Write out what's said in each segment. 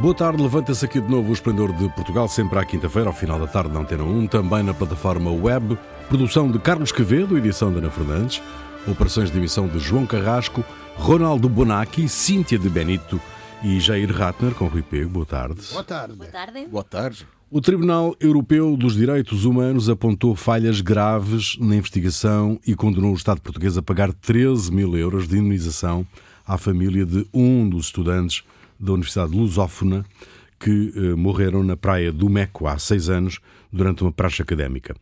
Boa tarde, levanta-se aqui de novo o Esplendor de Portugal, sempre à quinta-feira, ao final da tarde na Antena 1, também na plataforma web, produção de Carlos Quevedo, edição de Ana Fernandes, operações de emissão de João Carrasco, Ronaldo Bonacci, Cíntia de Benito e Jair Ratner, com Rui Pego. Boa tarde. Boa tarde. Boa tarde. Boa tarde. O Tribunal Europeu dos Direitos Humanos apontou falhas graves na investigação e condenou o Estado português a pagar 13 mil euros de indemnização à família de um dos estudantes da Universidade Lusófona que eh, morreram na praia do Meco há seis anos durante uma praxe académica.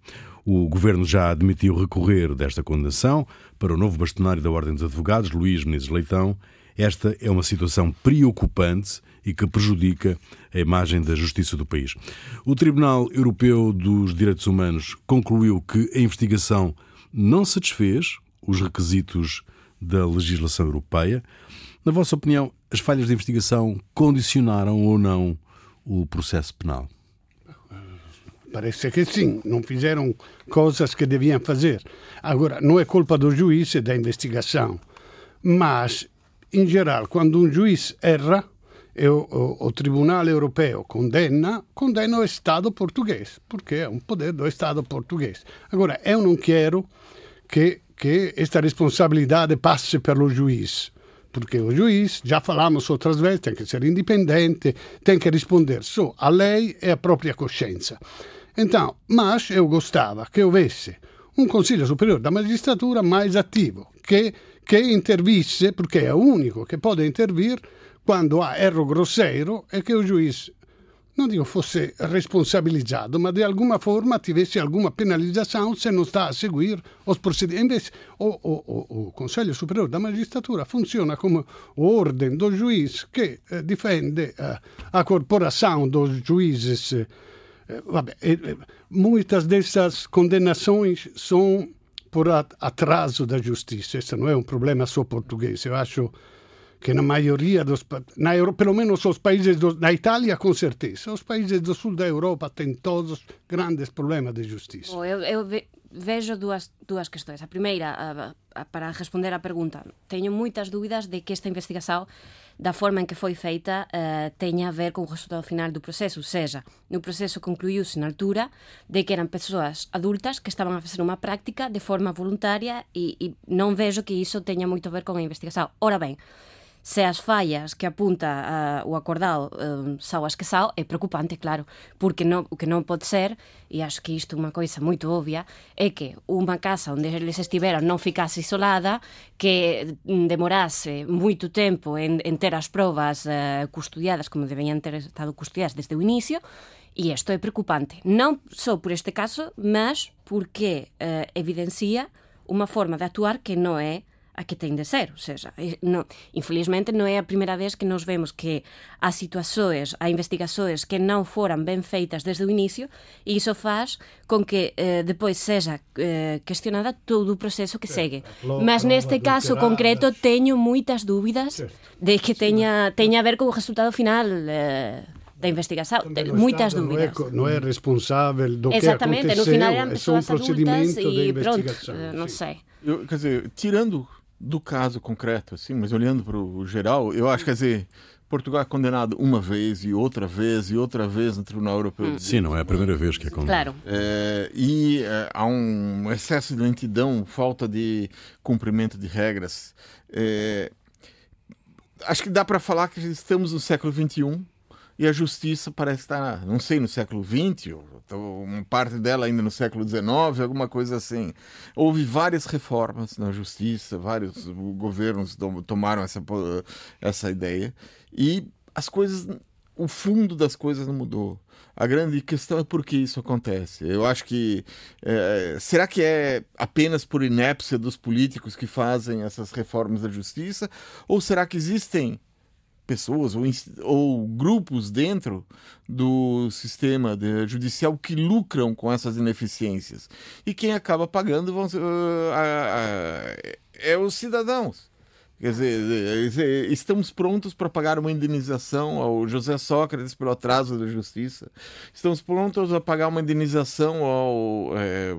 O governo já admitiu recorrer desta condenação para o novo bastonário da Ordem dos Advogados, Luís Menezes Leitão. Esta é uma situação preocupante e que prejudica a imagem da justiça do país. O Tribunal Europeu dos Direitos Humanos concluiu que a investigação não satisfez os requisitos da legislação europeia. Na vossa opinião, as falhas de investigação condicionaram ou não o processo penal? Parece que sim, não fizeram coisas que deviam fazer. Agora, não é culpa do juiz e da investigação, mas, em geral, quando um juiz erra e o, o, o Tribunal Europeu condena, condena o Estado português, porque é um poder do Estado português. Agora, eu não quero que, que esta responsabilidade passe pelo juiz porque o juiz, já falamos outras vezes, tem que ser independente, tem que responder só a lei e à própria coscienza. Então, mas eu gostava que houvesse um Consiglio Superiore da Magistratura mais ativo, che, che intervisse, perché è l'unico che può intervire quando ha erro grosseiro e che il giudice non dico fosse responsabilizzato, ma di alguna forma tivesse alguma penalizzazione se non sta a seguire os procedimenti. O, o, o, o Consiglio Superiore da Magistratura funziona come ordem do juiz che eh, difende eh, a corporação dos juízes. Eh, vabbè, muitas dessas condenações são por atraso da justiça. Esse não é um problema só português. Eu acho que na maioria dos na Euro, pelo menos os países do, na Itália com certeza. Os países do sul da Europa têm todos grandes problemas de justiça. Bom, eu, eu ve, vejo duas, duas questões. A primeira, a, a, para responder à pergunta teño moitas dúbidas de que esta investigación da forma en que foi feita uh, teña a ver con o resultado final do proceso, ou seja, no proceso concluiuse na altura de que eran persoas adultas que estaban a facer unha práctica de forma voluntaria e, e vejo que iso teña moito a ver con a investigación. Ora ben, se as fallas que apunta uh, o acordado eh, uh, sao as que sao, é preocupante, claro, porque non, o que non pode ser, e acho que isto é unha coisa moito obvia, é que unha casa onde eles estiveran non ficase isolada, que demorase moito tempo en, en ter as probas eh, uh, custodiadas, como deberían ter estado custodiadas desde o inicio, e isto é preocupante. Non só por este caso, mas porque uh, evidencia unha forma de actuar que non é a que ten de ser, ou seja, no, infelizmente non é a primeira vez que nos vemos que as situações, a investigações que non foran ben feitas desde o inicio e iso faz con que eh, depois seja eh, questionada todo o proceso que segue. Mas neste caso concreto teño moitas dúbidas de que teña, teña a ver con o resultado final eh, da investigación, de, moitas dúbidas. Non é, é responsável do que Exatamente, aconteceu, no final eran é só um adultas de e pronto, investigação. eh, sei. Eu, quer dizer, tirando do caso concreto, assim, mas olhando para o geral, eu acho, quer dizer, Portugal é condenado uma vez e outra vez e outra vez no Tribunal Europeu. Hum. de Sim, não é a primeira vez que é condenado. Claro. É, e é, há um excesso de lentidão, falta de cumprimento de regras. É, acho que dá para falar que estamos no século XXI e a justiça parece estar, não sei, no século XX, ou uma parte dela ainda no século XIX, alguma coisa assim. Houve várias reformas na justiça, vários governos tomaram essa, essa ideia e as coisas, o fundo das coisas não mudou. A grande questão é por que isso acontece. Eu acho que. É, será que é apenas por inépcia dos políticos que fazem essas reformas da justiça? Ou será que existem pessoas ou, ou, grupos dentro do sistema judicial que lucram com essas ineficiências. E quem acaba pagando vão uh, uh, uh, é os cidadãos. Quer dizer, estamos prontos para pagar uma indenização ao José Sócrates pelo atraso da justiça. Estamos prontos a pagar uma indenização ao, é,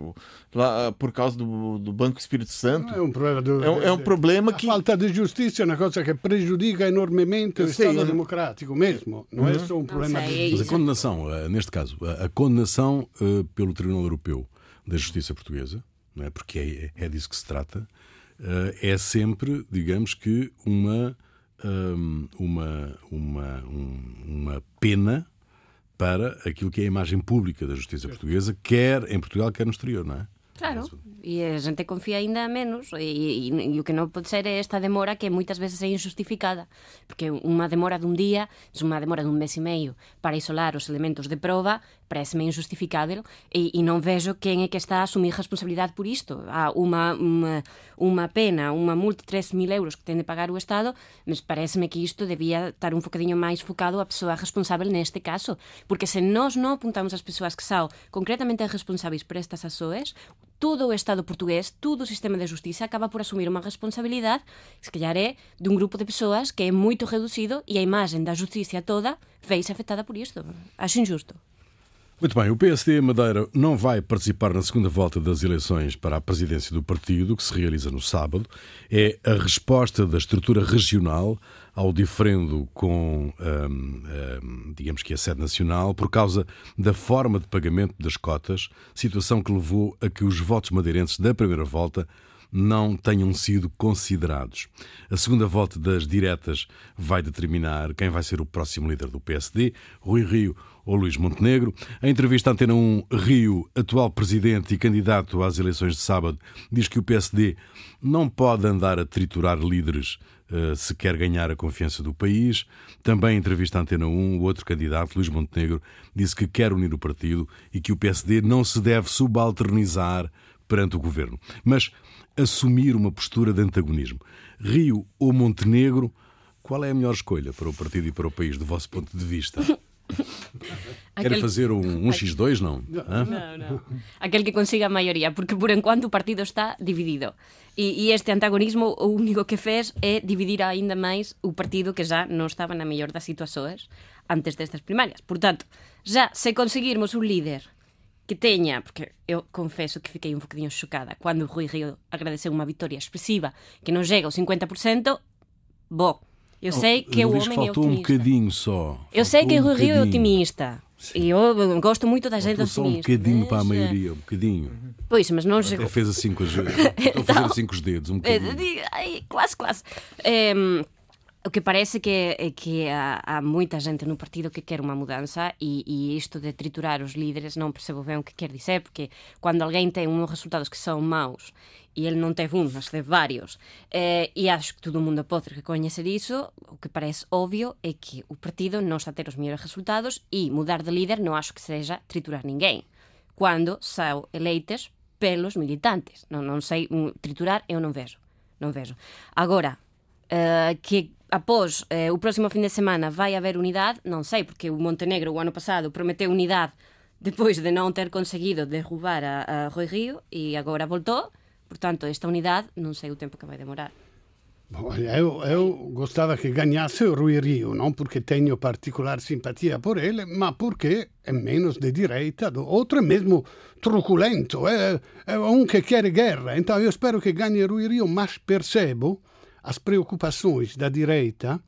lá, por causa do, do, Banco Espírito Santo. É um problema, do, é, é um problema a que. A falta de justiça é uma coisa que prejudica enormemente o Estado democrático mesmo. Não é uhum. é só um problema sei, de Mas a condenação, eh, neste caso, a condenação pelo Tribunal Europeu da Justiça Portuguesa, não é? porque é, é disso que se trata é sempre, digamos que, uma, um, uma, uma, um, uma pena para aquilo que é a imagem pública da justiça portuguesa, quer em Portugal, quer no exterior, não é? Claro, e a xente confía aínda menos. E, e, e o que non pode ser é esta demora que moitas veces é injustificada. Porque unha demora dun día unha demora dun mes e meio. Para isolar os elementos de prova parece-me injustificável e, e non vejo quen é que está a asumir responsabilidade por isto. Há unha, unha, unha pena unha multa de 3.000 euros que ten de pagar o Estado mas parece-me que isto debía estar un focadinho máis focado a persoa responsável neste caso. Porque se nós non apuntamos as persoas que são concretamente responsáveis por estas asoes todo o Estado portugués, todo o sistema de justiça acaba por asumir unha responsabilidade, se calhar é dun grupo de persoas que é moito reducido e a imagen da justiça toda veis afectada por isto. Acho injusto. Muito bem, o PSD Madeira não vai participar na segunda volta das eleições para a presidência do partido, que se realiza no sábado. É a resposta da estrutura regional ao diferendo com, hum, hum, digamos que a sede nacional, por causa da forma de pagamento das cotas, situação que levou a que os votos madeirenses da primeira volta não tenham sido considerados. A segunda volta das diretas vai determinar quem vai ser o próximo líder do PSD. Rui Rio ou Luís Montenegro. A entrevista Antena 1 Rio, atual presidente e candidato às eleições de sábado, diz que o PSD não pode andar a triturar líderes uh, se quer ganhar a confiança do país. Também a entrevista Antena 1, o outro candidato, Luís Montenegro, disse que quer unir o partido e que o PSD não se deve subalternizar perante o governo, mas assumir uma postura de antagonismo. Rio ou Montenegro, qual é a melhor escolha para o partido e para o país, do vosso ponto de vista? Aquel... Quer fazer um, um X2, não? Não, não. Aquel que consiga a maioría, porque por enquanto o partido está dividido. E, e este antagonismo o único que fez é dividir aínda máis o partido que já non estaba na mellor das situações antes destas primarias. Por tanto, já se conseguirmos un líder que teña, porque eu confeso que fiquei un bocadinho chocada cando o Rui Río agradeceu unha victoria expresiva que non chega ao 50%, bo, Eu sei que o homem é otimista. um bocadinho só. Eu sei que um o Rio é otimista. Sim. E eu gosto muito da gente otimista. Só um bocadinho mas... para a maioria, um bocadinho. Pois, mas não chegou. Fez assim com os a fazer assim com os dedos, um bocadinho. Ai, quase, quase. Um, o que parece que é que há, há, muita gente no partido que quer uma mudança e, e, isto de triturar os líderes não percebo bem o que quer dizer, porque quando alguém tem uns resultados que são maus e ele não teve um, mas teve vários, eh, e acho que todo mundo pode reconhecer isso, o que parece óbvio é que o partido não está a ter os melhores resultados e mudar de líder não acho que seja triturar ninguém, quando são eleitos pelos militantes. Não, não sei, triturar eu não vejo. Não vejo. Agora, uh, que após uh, o próximo fim de semana vai haver unidade, não sei, porque o Montenegro o ano passado prometeu unidade depois de não ter conseguido derrubar a, a Rui Rio e agora voltou. Portanto, esta unidade non sei o tempo que vai demorar. Eu, eu gostava que ganhasse o Rui Rio, não porque tenho particular simpatia por ele, mas porque é menos de direita, outro é mesmo truculento, é, é um que quer guerra. Então eu espero que ganhe Rui Rio, mas percebo as preocupações da direita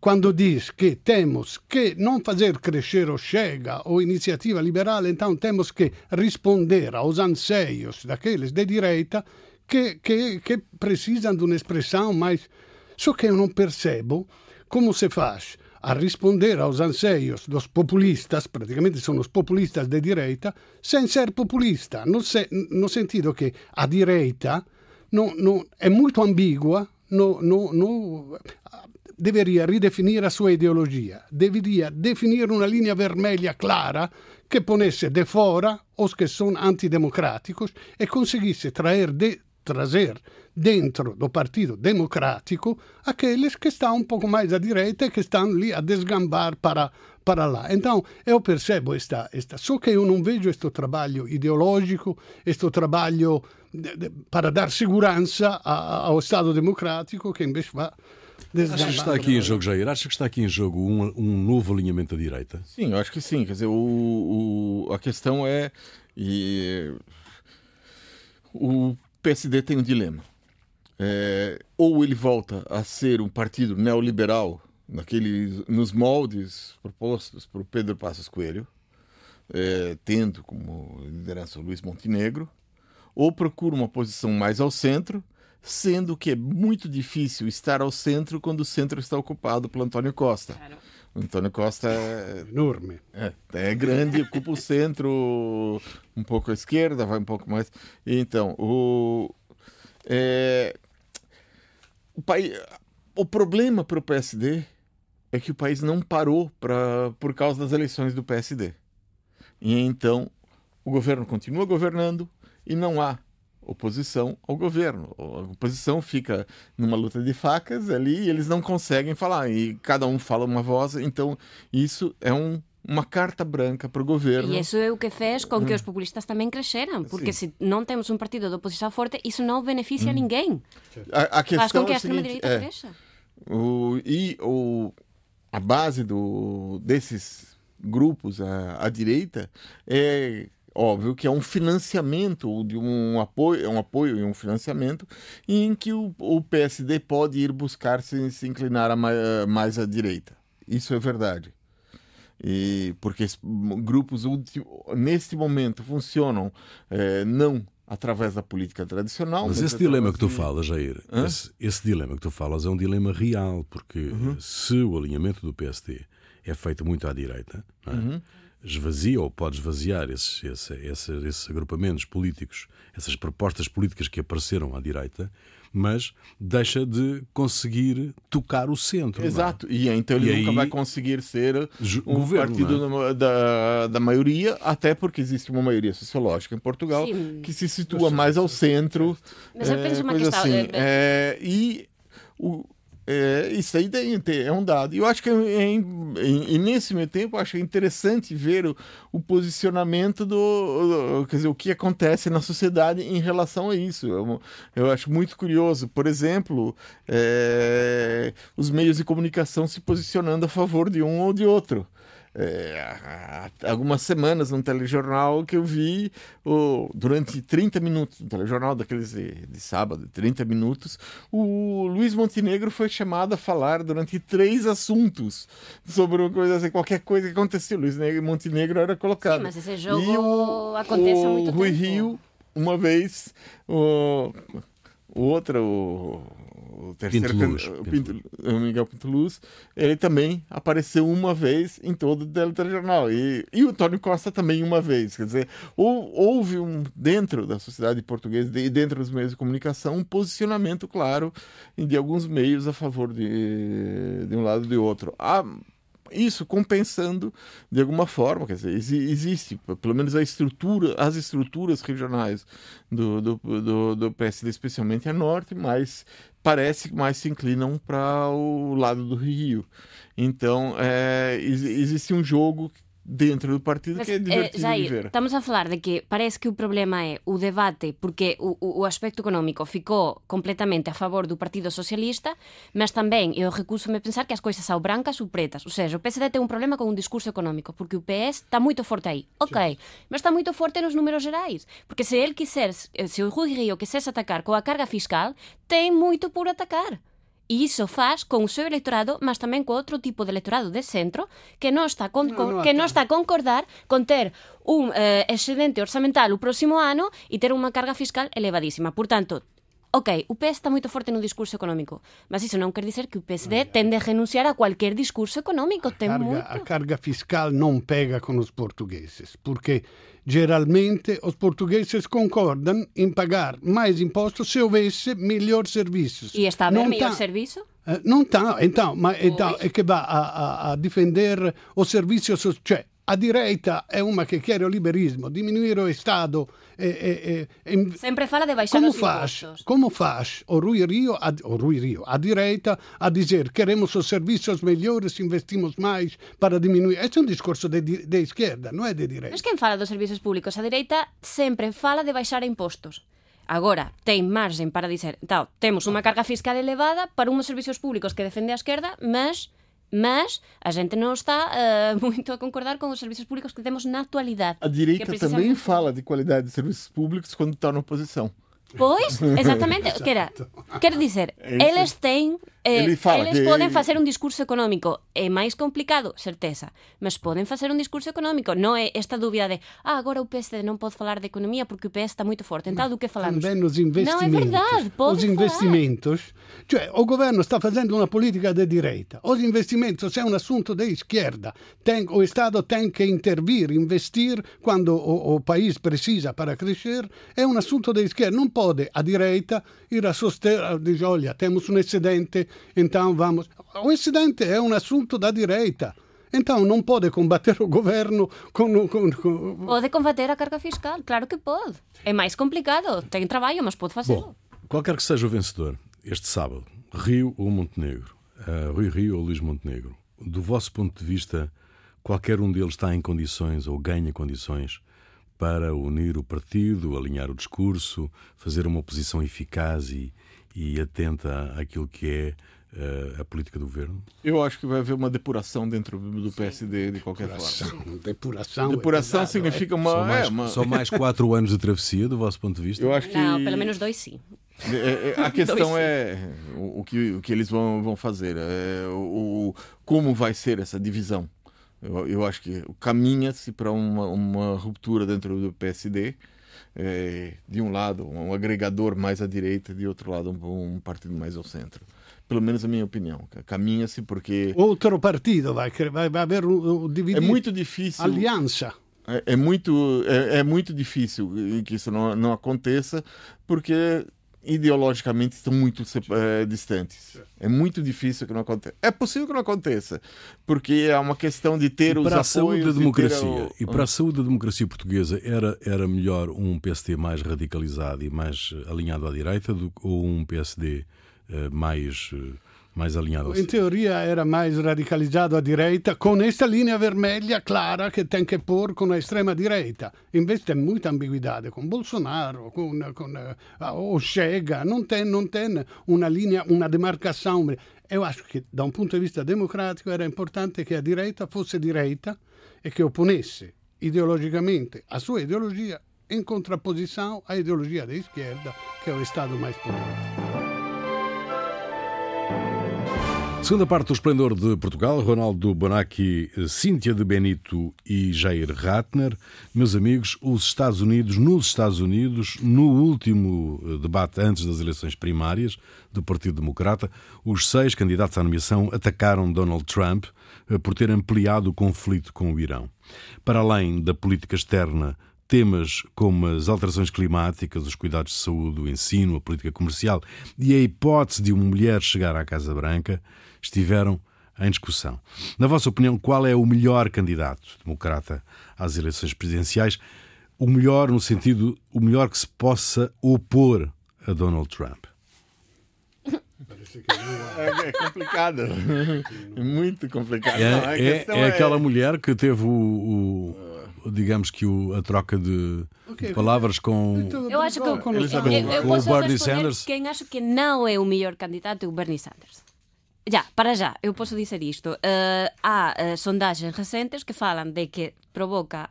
quando diz que temos que não fazer crescer o Chega ou Iniciativa Liberal, então temos que responder aos anseios daqueles de direita que, que, que precisam de uma expressão mais. Só que eu não percebo como se faz a responder aos anseios dos populistas, praticamente são os populistas de direita, sem ser populista, no, se, no sentido que a direita não, não, é muito ambígua no, no, no, deveria ridefinire a sua ideologia, deveria definire una linea vermelha clara que ponesse de fora os que são antidemocráticos e conseguisse trazer de trazer dentro do Partido Democrático aqueles que estão um pouco mais à direita e que estão ali a desgambar para, para lá. Então, eu percebo esta, esta. Só que eu não vejo este trabalho ideológico, este trabalho para dar segurança ao Estado Democrático, que invece vai. Acha que está aqui em jogo, Jair? Acha que está aqui em jogo um, um novo alinhamento da direita? Sim, eu acho que sim. Quer dizer, o, o a questão é. E, o PSD tem um dilema. É, ou ele volta a ser um partido neoliberal naqueles, nos moldes propostos por Pedro Passos Coelho, é, tendo como liderança o Luiz Montenegro, ou procura uma posição mais ao centro, sendo que é muito difícil estar ao centro quando o centro está ocupado pelo Antônio Costa. Claro. O Antônio Costa é enorme. É, é grande, ocupa o centro, um pouco à esquerda, vai um pouco mais. Então, o, é, o, país, o problema para o PSD é que o país não parou pra, por causa das eleições do PSD. E então o governo continua governando e não há oposição ao governo. A oposição fica numa luta de facas ali e eles não conseguem falar. E cada um fala uma voz. Então isso é um uma carta branca para o governo. E isso é o que fez com que hum. os populistas também cresceram, porque Sim. se não temos um partido de oposição forte, isso não beneficia hum. ninguém. A, a questão Faz com que é a extrema-direita é, cresça. O, e o, a base do, desses grupos à, à direita é óbvio que é um financiamento de um apoio, é um apoio e um financiamento em que o, o PSD pode ir buscar se, se inclinar mais, mais à direita. Isso é verdade. E porque grupos neste momento funcionam é, não através da política tradicional. Mas, mas esse dilema que tu falas, Jair, esse, esse, dilema que tu falas é um dilema real, porque uhum. se o alinhamento do PSD é feito muito à direita, é? uhum esvazia ou pode esvaziar esses, esses, esses, esses, agrupamentos políticos, essas propostas políticas que apareceram à direita, mas deixa de conseguir tocar o centro. É? Exato, é? e então ele e nunca aí, vai conseguir ser um governo, partido é? da, da maioria, até porque existe uma maioria sociológica em Portugal Sim. que se situa mais ao centro. Mas eu penso é, uma questão. Assim, é, e o é, isso aí é um dado. E eu acho que, é, nesse meio tempo, eu acho interessante ver o, o posicionamento do, do, Quer dizer, o que acontece na sociedade em relação a isso. Eu, eu acho muito curioso. Por exemplo, é, os meios de comunicação se posicionando a favor de um ou de outro é, há algumas semanas num telejornal que eu vi o, durante 30 minutos, um telejornal daqueles de, de, sábado, 30 minutos, o Luiz Montenegro foi chamado a falar durante três assuntos sobre uma coisa assim, qualquer coisa que aconteceu. Luiz Montenegro era colocado. Sim, mas esse jogo e o, acontece há muito Rui tempo. Rio, uma vez, o, o outro, o, o terceiro Pinto Luz, o, Pinto, o Miguel Pinto Luz, ele também apareceu uma vez em todo o telejornal. E, e o Tony Costa também uma vez. Quer dizer, ou, houve um, dentro da sociedade portuguesa e dentro dos meios de comunicação um posicionamento claro de alguns meios a favor de, de um lado e de outro. Há isso compensando de alguma forma, quer dizer, existe pelo menos a estrutura, as estruturas regionais do, do, do, do PSD, especialmente a norte, mas parece que mais se inclinam para o lado do Rio. Então, é, existe um jogo dentro do partido Mas, que é divertido eh, Jair, de ver. Estamos a falar de que parece que o problema é o debate porque o, o aspecto económico ficou completamente a favor do Partido Socialista, mas tamén eu recuso me pensar que as coisas são brancas ou pretas. Ou seja, o PSD ten un problema con un discurso económico porque o PS está moito forte aí. Ok, sí. mas está moito forte nos números gerais. Porque se el quiser, se o Rui Río quisesse atacar coa carga fiscal, ten moito por atacar. E iso faz con o seu electorado, mas tamén co outro tipo de electorado de centro que non está con, no, no, que non está a concordar con ter un eh, excedente orzamental o próximo ano e ter unha carga fiscal elevadísima. Por tanto, Ok, o PS está moito forte no discurso económico, mas iso non quer dizer que o PSD tende a renunciar a cualquier discurso económico. A carga, a carga fiscal non pega con os portugueses, porque geralmente os portugueses concordam em pagar mais impostos se houvesse melhor serviços. E está a haver melhor tá, serviço? Eh, não está, então, mas então, é que vai a, a, a defender o serviço, cioè a direita é uma que quer o liberismo, diminuir o Estado. E, e, e, Sempre fala de baixar como os faz, impostos. como faz o Rui Rio, a, o Rui Rio, a direita, a dizer queremos os serviços melhores, investimos mais para diminuir. Esse é um discurso de, de esquerda, não é de direita. Mas quen fala dos servizos públicos? A direita sempre fala de baixar impostos. Agora, ten margen para dizer, tal, temos unha carga fiscal elevada para uns servicios públicos que defende a esquerda, mas mas a gente non está eh, moito a concordar con os servicios públicos que temos na actualidade. A direita Que também fala de qualidade de serviços públicos quando está na oposição. Pois, exactamente, que era, quer dizer, É eles ten eh, Ele fala eles que- poden facer un discurso económico é máis complicado, certeza mas poden facer un discurso económico non é esta dúbida de, ah, agora o PSD non pode falar de economía porque o PS está moito forte então do que falamos? Também os Non é investimentos. verdade, podem os investimentos, cioè o governo sta facendo una politica di direita. Os investimentos é um assunto de esquerda. Tem, o Estado tem que intervir, investir quando o, o país precisa para crescer. É um assunto de esquerda. Não pode a direita ir a soster, dizer, olha, temos um excedente, então vamos. O excedente é um assunto da direita. Então não pode combater o governo com, com, com Pode combater a carga fiscal, claro que pode. É máis complicado, ten traballo, mas pode. Bom, qualquer que seja o vencedor, este sábado, Rio ou Montenegro, uh, Rui Rio ou Luís Montenegro, do vosso ponto de vista, qualquer um deles está em condições ou ganha condições para unir o partido, alinhar o discurso, fazer uma oposição eficaz e, e atenta àquilo que é uh, a política do governo? Eu acho que vai haver uma depuração dentro do PSD de qualquer forma. depuração. Depuração é pesado, é. significa uma. Só mais, é, uma- só mais quatro anos de travessia, do vosso ponto de vista? eu acho que. Não, pelo menos dois sim. É, é, a questão é o, que, o que eles vão, vão fazer, é, o, o- como vai ser essa divisão. Eu, eu acho que caminha-se para uma, uma ruptura dentro do PSD. É, de um lado, um agregador mais à direita, de outro lado, um, um partido mais ao centro. Pelo menos a minha opinião. Caminha-se porque Outro partido vai, vai, vai haver um, um é dividir. muito difícil. aliança. É, é muito, é, é muito difícil que isso não, não aconteça, porque ideologicamente estão muito eh, distantes. É muito difícil que não aconteça. É possível que não aconteça, porque é uma questão de ter os para a apoios saúde da e ter democracia o- e para a saúde da democracia portuguesa era era melhor um PSD mais radicalizado e mais alinhado à direita do ou um PSD eh, mais eh, mais alinhado teoria era mais radicalizado à direita, com esta linha vermelha clara que tem que pôr com a extrema direita. Invece tem muita ambiguidade com Bolsonaro, com, com eh, o Chega, não tem, não tem uma linha, uma demarcação. Eu acho que, da um ponto de vista democrático, era importante que a direita fosse direita e que opponesse ideologicamente a sua ideologia em contraposição à ideologia da esquerda, que é o Estado mais potente. Segunda parte do Esplendor de Portugal, Ronaldo Bonacci, Cíntia de Benito e Jair Ratner. Meus amigos, os Estados Unidos, nos Estados Unidos, no último eh, debate antes das eleições primárias do Partido Democrata, os seis candidatos à nomeação atacaram Donald Trump eh, por ter ampliado o conflito com o Irão. Para além da política externa, Temas como as alterações climáticas, os cuidados de saúde, o ensino, a política comercial e a hipótese de uma mulher chegar à Casa Branca estiveram em discussão. Na vossa opinião, qual é o melhor candidato democrata às eleições presidenciais? O melhor no sentido, o melhor que se possa opor a Donald Trump. É, é complicado. É muito complicado. É, é- é aquela mulher que teve o, o- digamos que o, a troca de, de palavras com Eu acho que eu, Com- eu, eu, posso Bernie Sanders. Quem acho que não é o melhor candidato é o Bernie Sanders. Já, para já, eu posso dizer isto. Eh, há sondagens recentes que falan de que provoca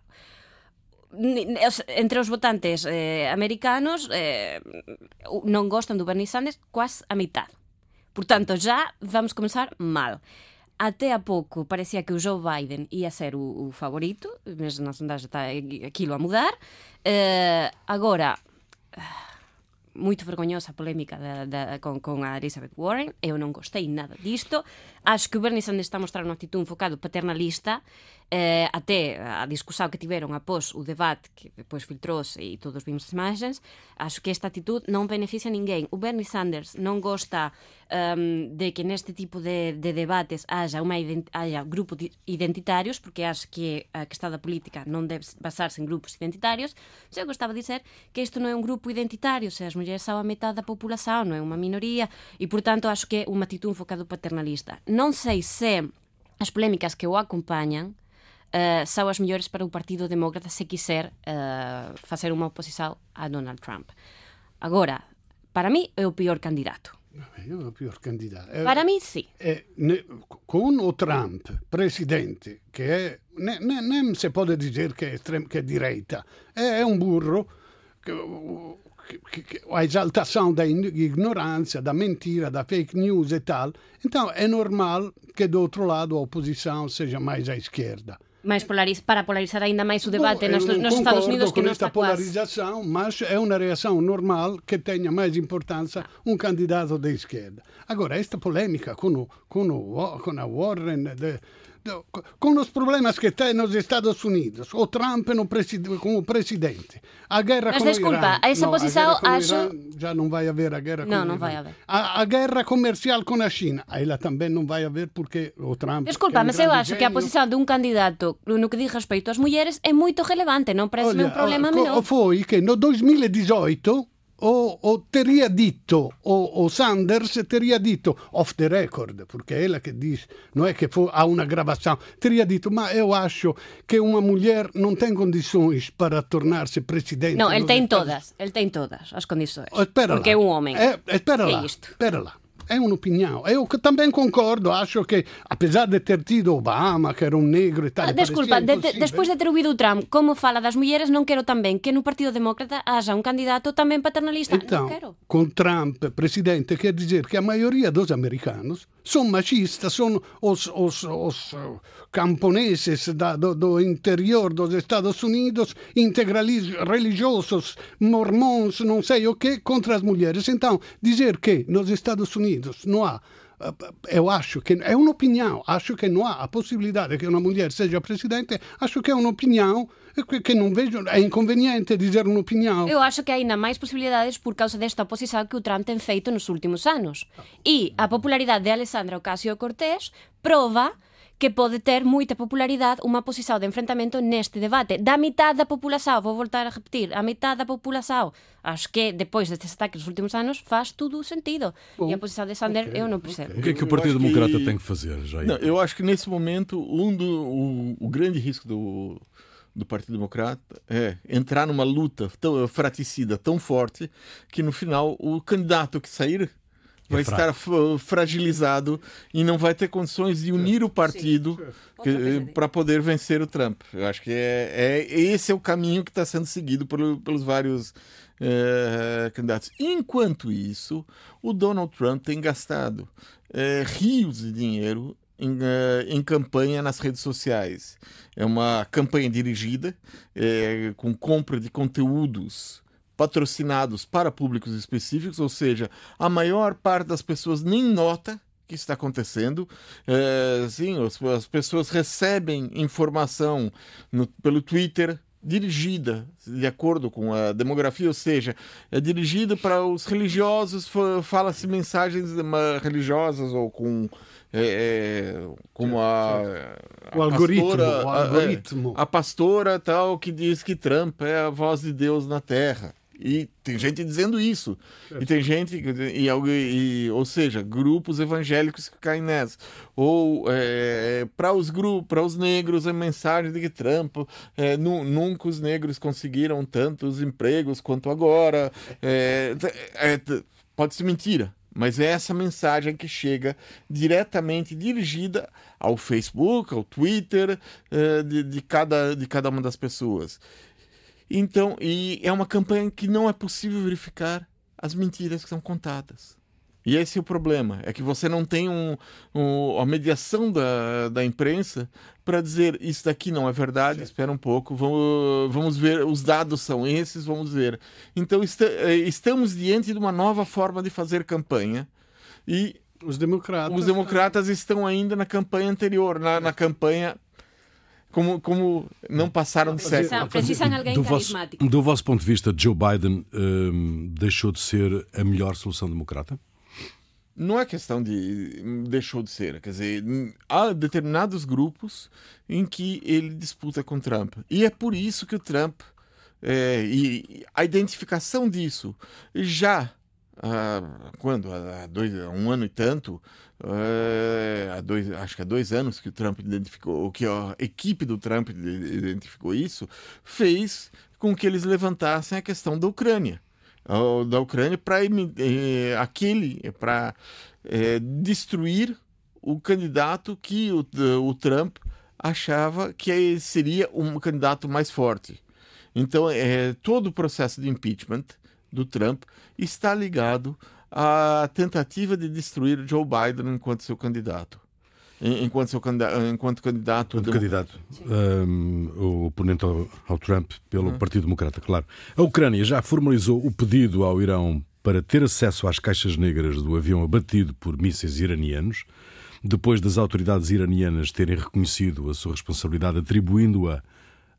entre os votantes eh, americanos eh, non gostan do Bernie Sanders quase a mitad. Portanto, já vamos comenzar mal. Até a pouco parecía que o Joe Biden ia ser o, o favorito, mas na sondagem está aquilo a mudar. Eh, agora, moi vergoñosa polémica da, da, con, con a Elizabeth Warren, eu non gostei nada disto, acho que o Bernie Sanders está a mostrar unha actitud un focado paternalista eh, até a discusión que tiveron após o debate que depois filtrouse e todos vimos as imagens acho que esta actitud non beneficia a ninguén. O Bernie Sanders non gosta um, de que neste tipo de, de debates haja, uma haja grupos identitarios porque acho que a questão da política non deve basarse en grupos identitarios mas eu gostaba de dizer que isto non é un grupo identitario se as mulleres são a metade da população non é unha minoría e portanto acho que é unha actitud un focado paternalista. Non sei se as polémicas que o acompañan uh, são as melhores para o Partido Demócrata se quiser uh, fazer uma oposição a Donald Trump. Agora, para mim é o pior candidato. É o pior candidato. É, para mim, sim. É, ne, com o Trump, presidente, que é, ne, ne, nem se pode dizer que é, extrem, que é direita, é, é um burro, que, a exaltação da ignorância, da mentira, da fake news e tal. Então, é normal que do outro lado a oposição seja mais à esquerda. Mais polariz, para polarizar ainda máis o debate Bom, nos, nos Estados Unidos que non está polarização, mas é uma reação normal que tenha mais importância um candidato de esquerda. Agora, esta polêmica com, o, com, o, com a Warren de, com os problemas que tem nos Estados Unidos, o Trump no presid como presidente, a guerra Mas com desculpa, Irã. a essa não, posição a acho... Irã, já não vai haver a guerra com não, o não vai haver. A, a, guerra comercial com a China, ela também não vai haver porque o Trump... Desculpa, é um mas eu acho que a posição de um candidato no que diz respeito às mulheres é muito relevante, não parece um problema menor. Foi que no 2018 o, o teria dito, o, o, Sanders teria dito off the record, porque é ela que diz, não é que for, há uma gravação, teria dito, mas eu acho que uma mulher não tem condições para tornar-se presidente. Não, ele tem todas, ele tem todas as condições. Espera porque lá. é um homem. É, espera que lá, é isto? espera lá. É un'opinião. Eu também concordo, acho que, apesar de ter tido Obama, que era um negro e tal... Ah, desculpa, de, de, despois de ter ouvido o Trump, como fala das mulheres, non quero tamén que no Partido Demócrata haja un candidato tamén paternalista. Então, non quero. com Trump presidente, quer dizer que a maioria dos americanos são machistas, são os, os, os camponeses da, do, do interior dos Estados Unidos, integralistas religiosos, mormons, não sei o que, contra as mulheres. Então, dizer que nos Estados Unidos não há eu acho que é uma opinião, acho que não há a possibilidade que uma mulher seja presidente, acho que é uma opinião que não vejo, é inconveniente dizer uma opinião. Eu acho que ainda máis posibilidades por causa desta oposição que o Trump tem feito nos últimos anos. E a popularidade de Alessandra Ocasio-Cortez prova que pode ter moita popularidade unha posición de enfrentamento neste debate. Da mitad da população, vou voltar a repetir, a mitad da população. Acho que depois destes ataques nos últimos anos faz tudo o sentido. Bom, e a posição de Sander okay, eu não percebo. Okay. O que é que o Partido Democrata que... tem que fazer, Jair? Não, eu acho que nesse momento um do, o, o grande risco do, do Partido Democrata é entrar numa luta tão fraticida, tão forte, que no final o candidato que sair vai estar fragilizado e não vai ter condições de unir o partido para poder vencer o Trump. Eu acho que é, é esse é o caminho que está sendo seguido por, pelos vários é, candidatos. Enquanto isso, o Donald Trump tem gastado é, rios de dinheiro em, uh, em, campanha nas redes sociais. É uma campanha dirigida, é, com compra de conteúdos patrocinados para públicos específicos, ou seja, a maior parte das pessoas nem nota que está acontecendo. É, sim, as, as, pessoas recebem informação no, pelo Twitter dirigida de acordo com a demografia, ou seja, é dirigida para os religiosos, fala-se mensagens religiosas ou com é, é, como a, a o algoritmo, pastora, o algoritmo. A, a, pastora tal que diz que Trump é a voz de Deus na Terra. E tem gente dizendo isso. E tem gente, e, e, ou seja, grupos evangélicos que caem nessa. Ou é, para os grupos, para os negros, a mensagem de que Trump é, nu, nunca os negros conseguiram tantos empregos quanto agora. É, é, pode ser mentira, mas é essa mensagem que chega diretamente dirigida ao Facebook, ao Twitter é, de, de, cada, de cada uma das pessoas. Então, e é uma campanha que não é possível verificar as mentiras que são contadas. E esse é o problema, é que você não tem um, um a mediação da, da imprensa para dizer isso daqui não é verdade, espera um pouco, vamos, vamos ver, os dados são esses, vamos ver. Então est eh, estamos diante de uma nova forma de fazer campanha e os democratas, os democratas estão ainda na campanha anterior, na, na campanha como, como não passaram de século. Precisam alguém do carismático. Vosso, do vosso ponto de vista, Joe Biden hum, deixou de ser a melhor solução democrata? não é questão de deixou de ser, quer dizer, há determinados grupos em que ele disputa com Trump. E é por isso que o Trump é, e a identificação disso já há, quando? Há dois, há um ano e tanto, é, há dois, acho que há dois anos que o Trump identificou, que a equipe do Trump identificou isso, fez com que eles levantassem a questão da Ucrânia. Da Ucrânia para eh, aquele para eh, destruir o candidato que o, o Trump achava que seria um candidato mais forte. Então, é, todo o processo de impeachment do Trump está ligado à tentativa de destruir Joe Biden enquanto seu candidato enquanto, seu candidato, enquanto candidato. Enquanto candidato, um, o oponente ao, ao Trump pelo uhum. Partido Democrata, claro. A Ucrânia já formalizou o pedido ao Irão para ter acesso às caixas negras do avião abatido por mísseis iranianos, depois das autoridades iranianas terem reconhecido a sua responsabilidade, atribuindo-a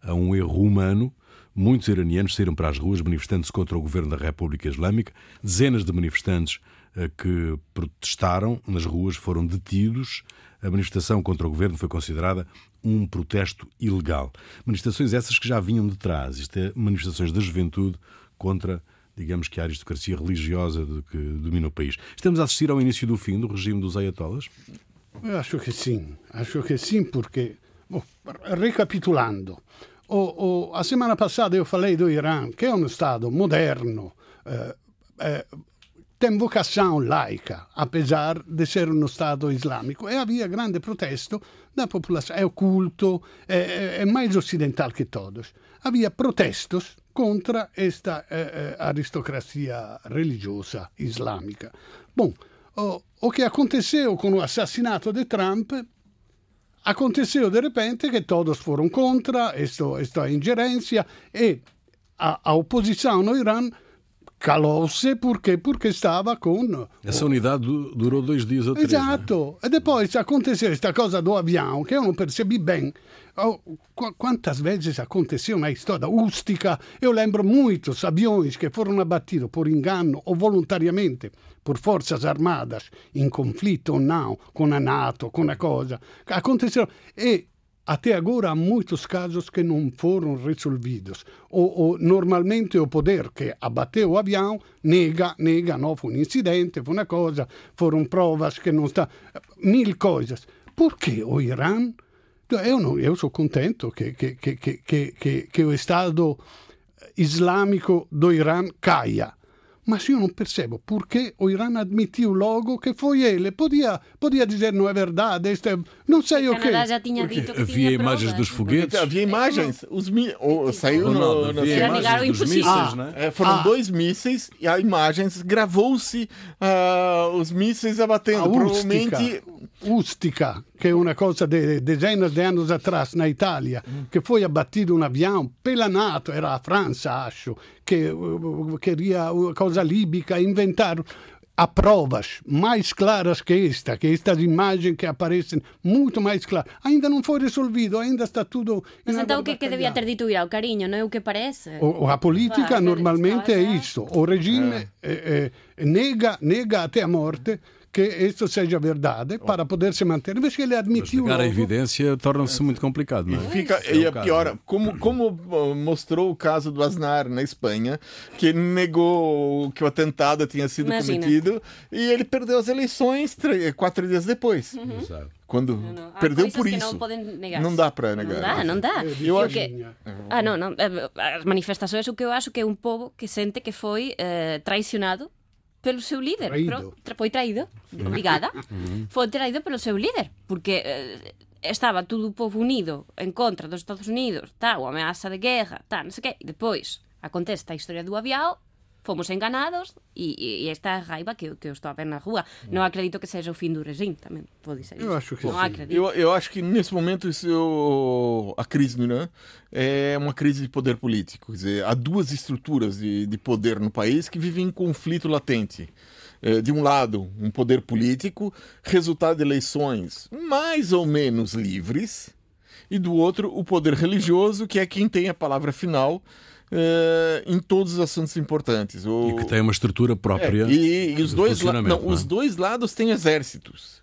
a um erro humano. Muitos iranianos saíram para as ruas manifestando-se contra o governo da República Islâmica. Dezenas de manifestantes eh, que protestaram nas ruas foram detidos a manifestação contra o governo foi considerada um protesto ilegal. Manifestações essas que já vinham de trás, isto é, manifestações da juventude contra digamos que a aristocracia religiosa de que domina o país. Estamos a assistir ao início do fim do regime dos ayatollahs? Eu acho que sim, acho que sim, porque, bom, recapitulando, o, o, a semana passada eu falei do Irã, que é um Estado moderno, eh, eh, tem vocação laica, apesar de ser um Estado islâmico. E havia grande protesto da população. É oculto, é, é mais ocidental que todos. Havia protestos contra esta eh, aristocracia religiosa islâmica. Bom, o, o que aconteceu com o assassinato de Trump aconteceu de repente que todos foram contra esta, esta ingerência e a, a oposição no Irã calou-se porque, porque estava com. Essa unidade durou dois dias ou três. Exato. Né? E depois aconteceu esta coisa do avião que eu não percebi bem. Oh, quantas vezes aconteceu na história Ústica? Eu lembro muitos aviões que foram abatidos por engano ou voluntariamente por forças armadas, em conflito ou não, com a NATO, com a coisa. Aconteceram. E até agora há muitos casos que não foram resolvidos. Ou, ou, normalmente o poder que abateu o avião nega, nega, não foi um incidente, foi uma coisa, foram provas que não está. Mil coisas. Por que o Irã? Eu, não, eu sou contento que, que, que, que, que, o Estado islâmico do Irã caia mas io non percebo perché o Irán admitiu logo que foi ele. Podia, podia dizer não é verdade, este, não sei o que. já tinha dito que havia imagens dos foguetes. Havia imagens. Os mi... oh, saiu no, no, havia imagens dos mísseis, ah, né? é, foram ah. dois mísseis e a imagens gravou-se uh, os mísseis abatendo. A Provavelmente Ustica, che è una cosa di decenni di anni atrás na Italia, mm. che foi abbattido un avião pela NATO, era a França, acho, que queria cosa libica, inventaram. Há provas mais claras que esta, que estas imagens que aparecem muito mais claras. Ainda não foi resolvido, ainda está tudo. Mas então o que, que devia ter dito Irá? O carinho, não é o que parece? O, a política normalmente é isso. O regime é. É, nega, nega até a morte que isso seja verdade para poder se manter. Mas que ele admitiu. Mas a evidência torna-se muito complicado, não é? Fica, é e a pior, como, como uh, mostrou o caso do Aznar na Espanha, que negou que o atentado tinha sido Imagina. cometido e ele perdeu as eleições quatro dias depois. Uhum. Quando não, não. perdeu por isso. Não, não, dá para negar. Não dá, não dá. Eu acho... que... Ah, não, não. As manifestações, o que eu acho que é um povo que sente que foi eh, traicionado pelo seu líder. Traído. Pro, foi traído, obrigada. foi traído pelo seu líder, porque eh, estaba todo o povo unido en contra dos Estados Unidos, tá, ou ameaça de guerra, tá, non sei que, e depois acontece a historia do avião, fomos enganados e, e esta raiva que, que eu estou a ver na rua. Não acredito que seja o fim do regime, também pode ser isso. Eu acho que Não sim. acredito. Eu, eu acho que nesse momento isso, a crise no Irã é uma crise de poder político. Quer dizer, há duas estruturas de, de poder no país que vivem em conflito latente. É, de um lado, um poder político, resultado de eleições mais ou menos livres, e do outro, o poder religioso, que é quem tem a palavra final é, em todos os assuntos importantes. O- E que tem uma estrutura própria. é, e, e os, dois la- não, não é? os dois lados têm exércitos.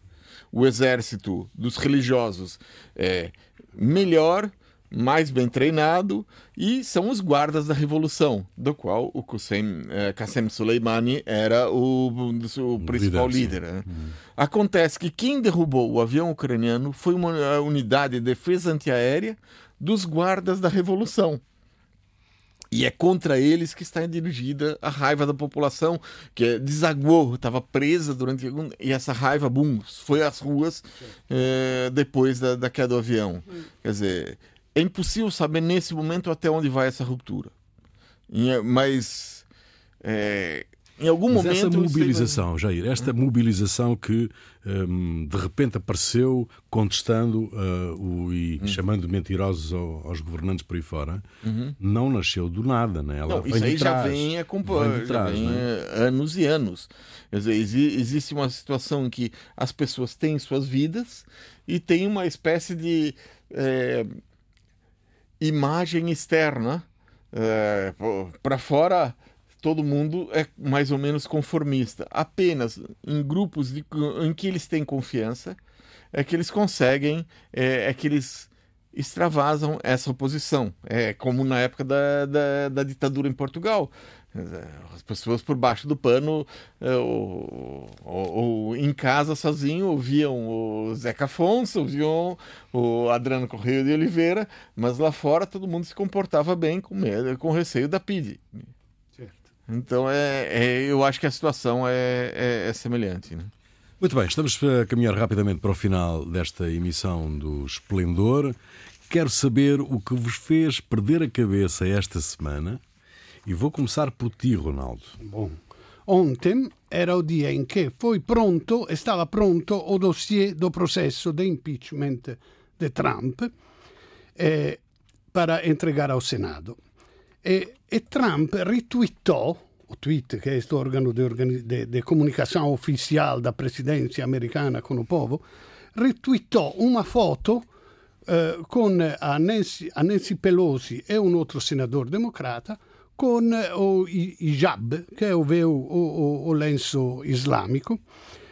O exército dos religiosos é melhor, mais bem treinado, e são os guardas da revolução, do qual o Qasem, eh, Qasem Soleimani era o, o principal líder, líder. né? Acontece que quem derrubou o avião ucraniano foi uma unidade de defesa antiaérea dos guardas da revolução. E é contra eles que está dirigida a raiva da população, que é, desaguou, estava presa durante. algum- E essa raiva, bum, foi às ruas eh, depois da, da queda do avião. Quer dizer, é impossível saber nesse momento até onde vai essa ruptura. Em- mas. eh, em algum Mas momento. essa aí vai- mobilização, Jair, esta mobilização que hum, de repente apareceu contestando ah, o, e Hum. chamando mentirosos ao- aos governantes por aí fora, não nasceu do nada, né? Ela Uhum. Não, vem isso aí de já trás. vem acompanhando, de já trás, vem né? eh, anos e anos. Dizer, exi- existe uma situação em que as pessoas têm suas vidas e tem uma espécie de eh, imagem externa para fora. Todo mundo é mais ou menos conformista. Apenas em grupos de- em que eles têm confiança é que eles conseguem, é, é que eles extravasam essa oposição. É como na época da, da, da ditadura em Portugal. As pessoas por baixo do pano é, ou, ou- ou em casa sozinho ouviam o Zeca Afonso, ouviam o Adriano Correia de Oliveira, mas lá fora todo mundo se comportava bem com medo, com receio da PIDE. Então é, é- eu acho que a situação é, é- é semelhante. Né? Muito bem, estamos a caminhar rapidamente para o final desta emissão do Esplendor. Quero saber o que vos fez perder a cabeça esta semana. E vou começar por ti, Ronaldo. Bom, ontem era o dia em que foi pronto, estava pronto o dossiê do processo de impeachment de Trump eh, para entregar ao Senado. E, e Trump retweetou, o tweet organo di, organi- di- di comunicazione ufficiale da presidenza americana con il popolo, retweetò una foto eh, con a Nancy, a Nancy Pelosi e un altro senatore democrata con eh, o hijab, che è o, o, o- o lenço islamico.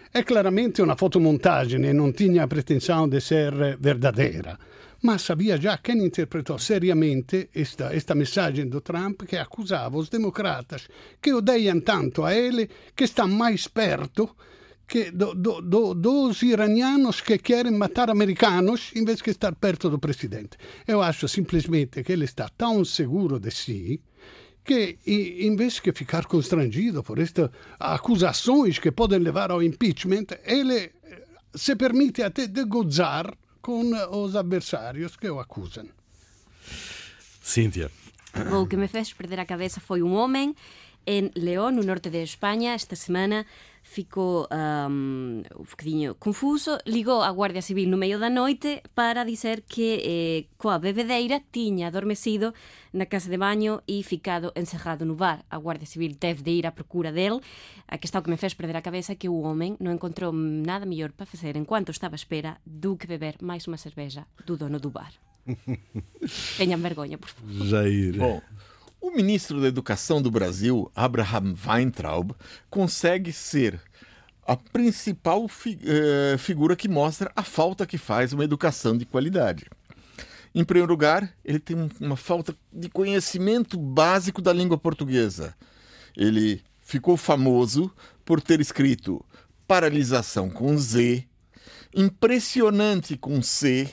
È chiaramente una fotomontaggine, non tinha pretensione di essere verdadeira, ma sabia già che interpretò seriamente questa messaggio di Trump che accusava os democratas che odeiam tanto a ele che sta mais esperto que do, do, do, dos iranianos que querem matar americanos em vez de estar perto do presidente. Eu acho simplesmente que ele está tão seguro de si que, em vez de ficar constrangido por estas acusações que podem levar ao impeachment, ele eh, se permite até de gozar com os adversários que o acusam. Cíntia. O que me fez perder a cabeza foi un homem en León, no norte de España, esta semana ficou um, un bocadinho confuso, ligou a Guardia Civil no meio da noite para dizer que eh, coa bebedeira tiña adormecido na casa de baño e ficado encerrado no bar. A Guardia Civil teve de ir á procura del. A que está o que me fez perder a cabeza é que o homem non encontrou nada mellor para facer enquanto estaba à espera do que beber máis unha cerveja do dono do bar. Tenham vergonha, por favor. Jair. Bom, o ministro da Educação do Brasil, Abraham Weintraub, consegue ser a principal fi- eh, figura que mostra a falta que faz uma educação de qualidade. Em primeiro lugar, ele tem um- uma falta de conhecimento básico da língua portuguesa. Ele ficou famoso por ter escrito paralisação com Z, impressionante com C,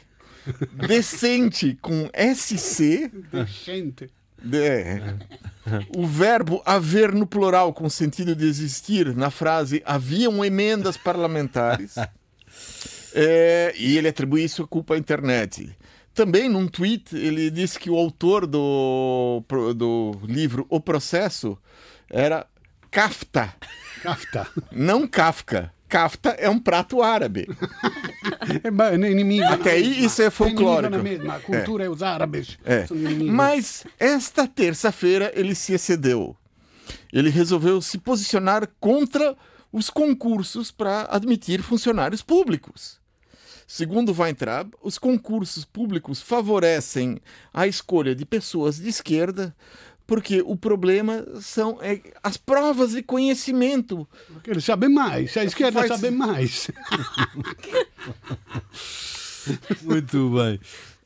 decente com SC, Gente, é. O verbo haver no plural com sentido de existir na frase haviam emendas parlamentares. É, e ele atribui isso à culpa à internet. Também, num tweet, ele disse que o autor do, do livro O Processo era kafta. Kafta. Não Kafka. Kafta é um prato árabe. É, é inimigo. Até aí isso é folclórico. É mesma. A cultura é, os árabes. É. Mas esta terça-feira ele se excedeu. Ele resolveu se posicionar contra os concursos para admitir funcionários públicos. Segundo Weintraub, os concursos públicos favorecem a escolha de pessoas de esquerda, porque o problema são é, as provas de conhecimento. Porque ele sabe mais. A esquerda Faz- sabe mais. Muito bem.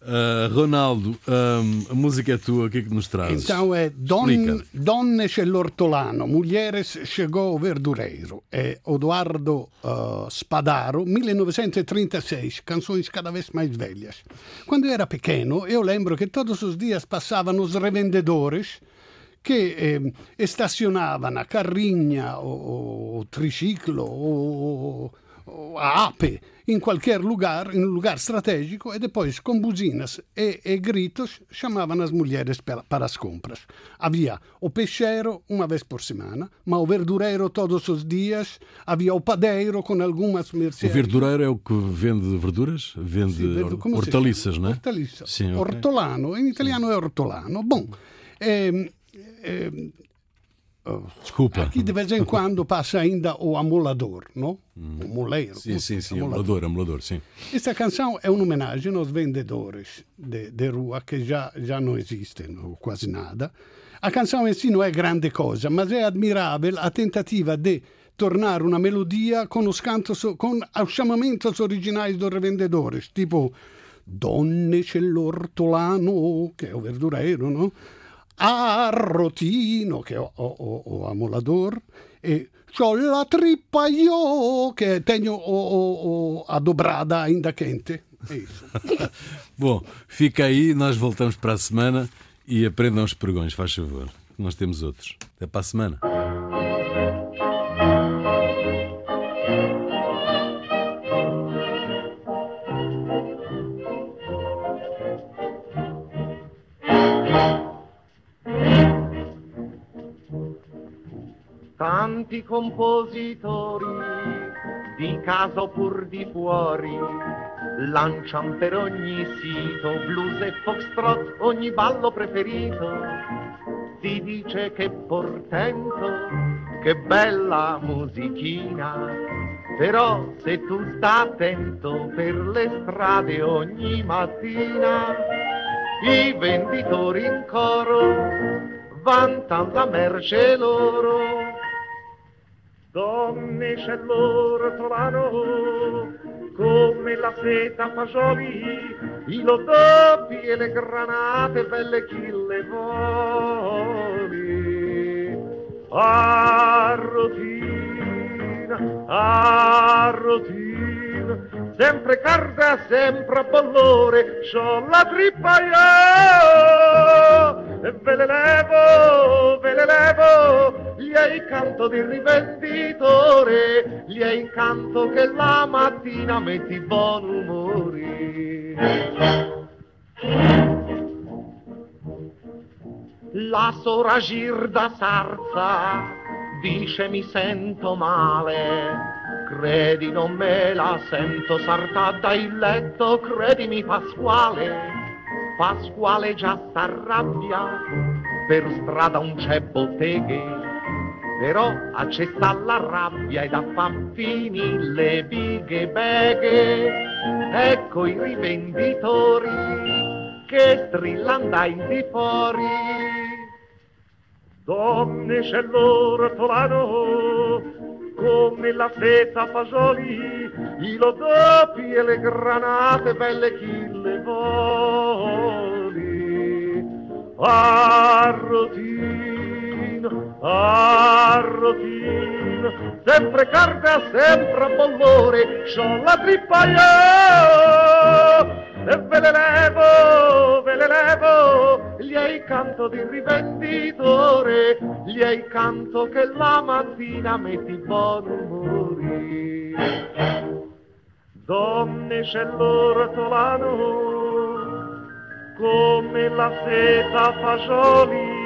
Ah, Ronaldo, ahm, a música é tua, o que é que nos trazes? Então é Don, Explica. Donne c'è l'ortolano, Mulheres chegou verdureiro. É Eduardo eh, Spadaro, 1936, canções cada vez mais velhas. Quando eu era pequeno, eu lembro que todos os dias passavam os revendedores che eh, estacionavano a carrinha o, o triciclo o, o a ape in qualquer lugar, in un lugar stratégico e depois com buzinas e, e gritos chamavam as mulheres para, as compras. Havia o peixeiro uma vez por semana, mas o verdureiro todos os dias, havia o padeiro com algumas O mercearias. verdureiro é o que vende verduras? Vende Sì, vedo- hor- come si hortaliças, chiama? não é? Hortaliça. Sim, ok. Ortolano, in italiano è ortolano. Bom, ehm, oh, Desculpa. Aqui de vez em quando passa ainda o amolador, não? O moleiro. Sim, sim, sim, amolador, amolador, sim. Esta canção é uma homenagem aos vendedores de, de rua que já, já não existem, ou quase nada. A canção em si não é grande coisa, mas é admirável a tentativa de tornar uma melodia cantos, com os chamamentos originais dos revendedores, tipo Donne c'è l'ortolano, che è o verdureiro, no? Arrotino, che è o, o, o amolador, e c'ho la trippa io, che tenho o, a dobrada ainda quente. É isso. Bom, fica aí, nós voltamos para a semana e aprendam os pregões, faz favor. Nós temos outros. Até para a semana. Tanti compositori, di casa pur di fuori, lancian per ogni sito blues e foxtrot ogni ballo preferito. Si dice che portento, che bella musichina, però se tu sta attento per le strade ogni mattina, i venditori in coro vantan la merce loro. Donne c'è l'ortolano, come la seta fagioli, i lodoppi e le granate belle chi le voli. Arrotin, arrotin, sempre carda, sempre a bollore, c'ho la trippa io, ve le levo, ve le levo, gli hai canto di rivenditore, gli hai canto che la mattina metti buon umore. La sora Girda Sarza dice mi sento male, credi non me la sento sarta dal letto, credimi Pasquale, Pasquale già s'arrabbia, per strada un c'è botteghe, però accetta la rabbia ed a Pampini le bighe beghe, ecco i rivenditori che strillan dai di fuori. Donne c'è l'ortolano, come la seta fagioli, i lodopi e le granate belle chi le voli. Arrotin, arrotin, sempre carta, sempre a bollore, c'ho la trippa io, e ve le levo, ve le levo, gli hai canto di rivenditore, gli hai canto che la mattina metti buon umore. Donne c'è l'ortolano, come la seta fagioli,